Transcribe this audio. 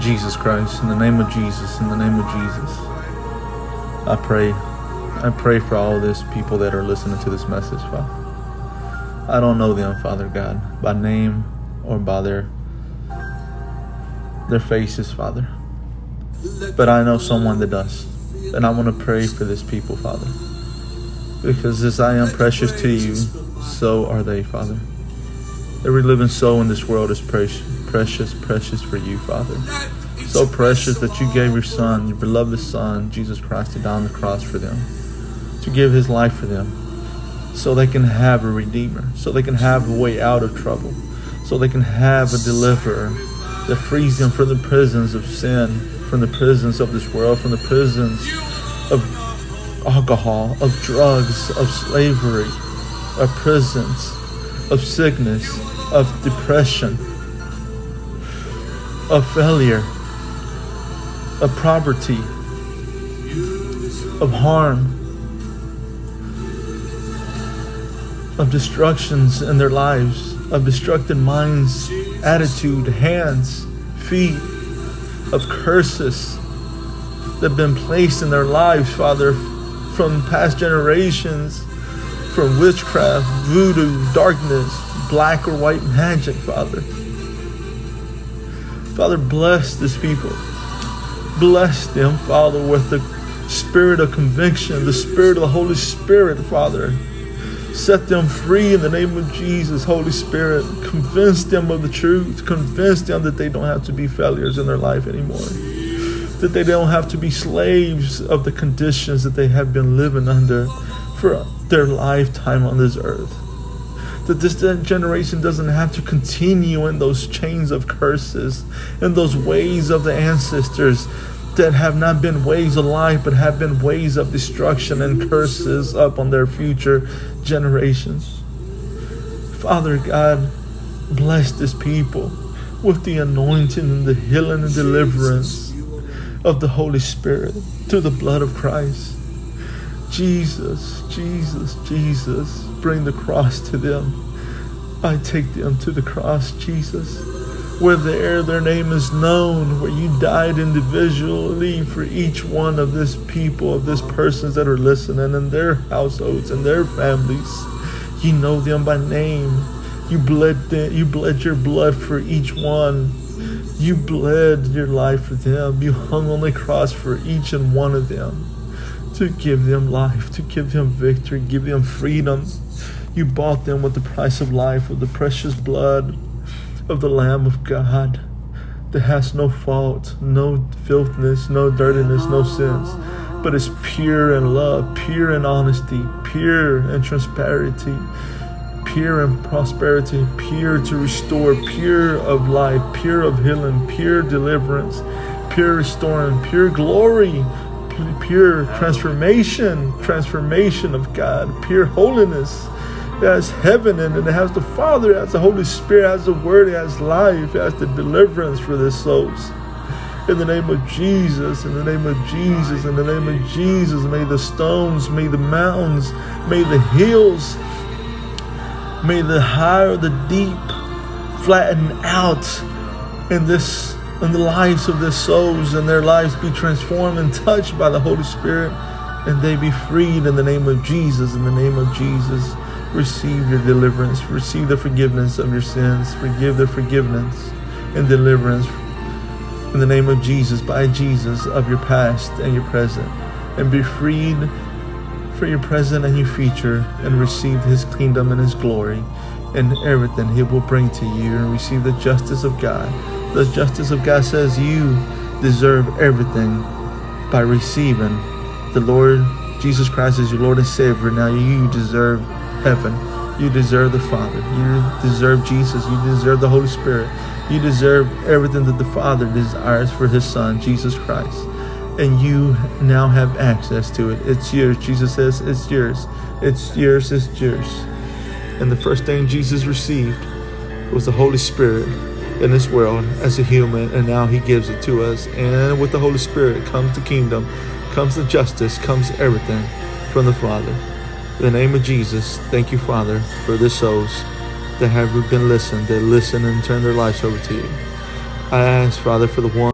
Jesus Christ, in the name of Jesus, in the name of Jesus, I pray. I pray for all these people that are listening to this message, Father. I don't know them, Father God, by name or by their their faces, Father. But I know someone that does. And I want to pray for this people, Father. Because as I am precious to you, so are they, Father. Every living soul in this world is precious, precious, precious for you, Father. So precious that you gave your Son, your beloved Son, Jesus Christ, to die on the cross for them, to give his life for them, so they can have a Redeemer, so they can have a way out of trouble, so they can have a deliverer that frees them from the prisons of sin, from the prisons of this world, from the prisons of alcohol, of drugs, of slavery, of prisons, of sickness, of depression, of failure, of poverty, of harm, of destructions in their lives, of destructive minds, attitude, hands, feet, of curses that have been placed in their lives, Father, from past generations, from witchcraft, voodoo, darkness, black or white magic, Father. Father, bless this people. Bless them, Father, with the spirit of conviction, the spirit of the Holy Spirit, Father. Set them free in the name of Jesus, Holy Spirit. Convince them of the truth. Convince them that they don't have to be failures in their life anymore. That they don't have to be slaves of the conditions that they have been living under for their lifetime on this earth. That this generation doesn't have to continue in those chains of curses, in those ways of the ancestors that have not been ways of life, but have been ways of destruction and curses up on their future generations. Father God, bless this people with the anointing and the healing and deliverance of the Holy Spirit through the blood of Christ. Jesus, Jesus, Jesus, bring the cross to them. I take them to the cross, Jesus, where there their name is known, where you died individually for each one of this people, of this persons that are listening, and their households and their families. You know them by name. You bled them, you bled your blood for each one. You bled your life for them. You hung on the cross for each and one of them to give them life, to give them victory, give them freedom. You bought them with the price of life, with the precious blood of the Lamb of God that has no fault, no filthiness, no dirtiness, no sins, but is pure in love, pure in honesty, pure in transparency, pure in prosperity, pure to restore, pure of life, pure of healing, pure deliverance, pure restoring, pure glory, pure transformation, transformation of God, pure holiness. It has heaven in it. It has the Father, it has the Holy Spirit, it has the Word, it has life, it has the deliverance for the souls. In the name of Jesus, in the name of Jesus, in the name of Jesus, may the stones, may the mountains, may the hills, may the high or the deep flatten out in this in the lives of their souls and their lives be transformed and touched by the Holy Spirit and they be freed in the name of Jesus. In the name of Jesus, receive your deliverance, receive the forgiveness of your sins, forgive the forgiveness and deliverance in the name of Jesus, by Jesus, of your past and your present, and be freed for your present and your future, and receive His kingdom and His glory and everything He will bring to you, and receive the justice of God the justice of God says you deserve everything by receiving the Lord Jesus Christ as your Lord and Savior. Now you deserve heaven. You deserve the Father. You deserve Jesus. You deserve the Holy Spirit. You deserve everything that the Father desires for His Son, Jesus Christ. And you now have access to it. It's yours. Jesus says it's yours. It's yours. It's yours. And the first thing Jesus received was the Holy Spirit in this world as a human, and now He gives it to us. And with the Holy Spirit comes the kingdom, comes the justice, comes everything from the Father. In the name of Jesus, thank you, Father, for the souls that have been listened, that listen and turn their lives over to you. I ask, Father, for the one.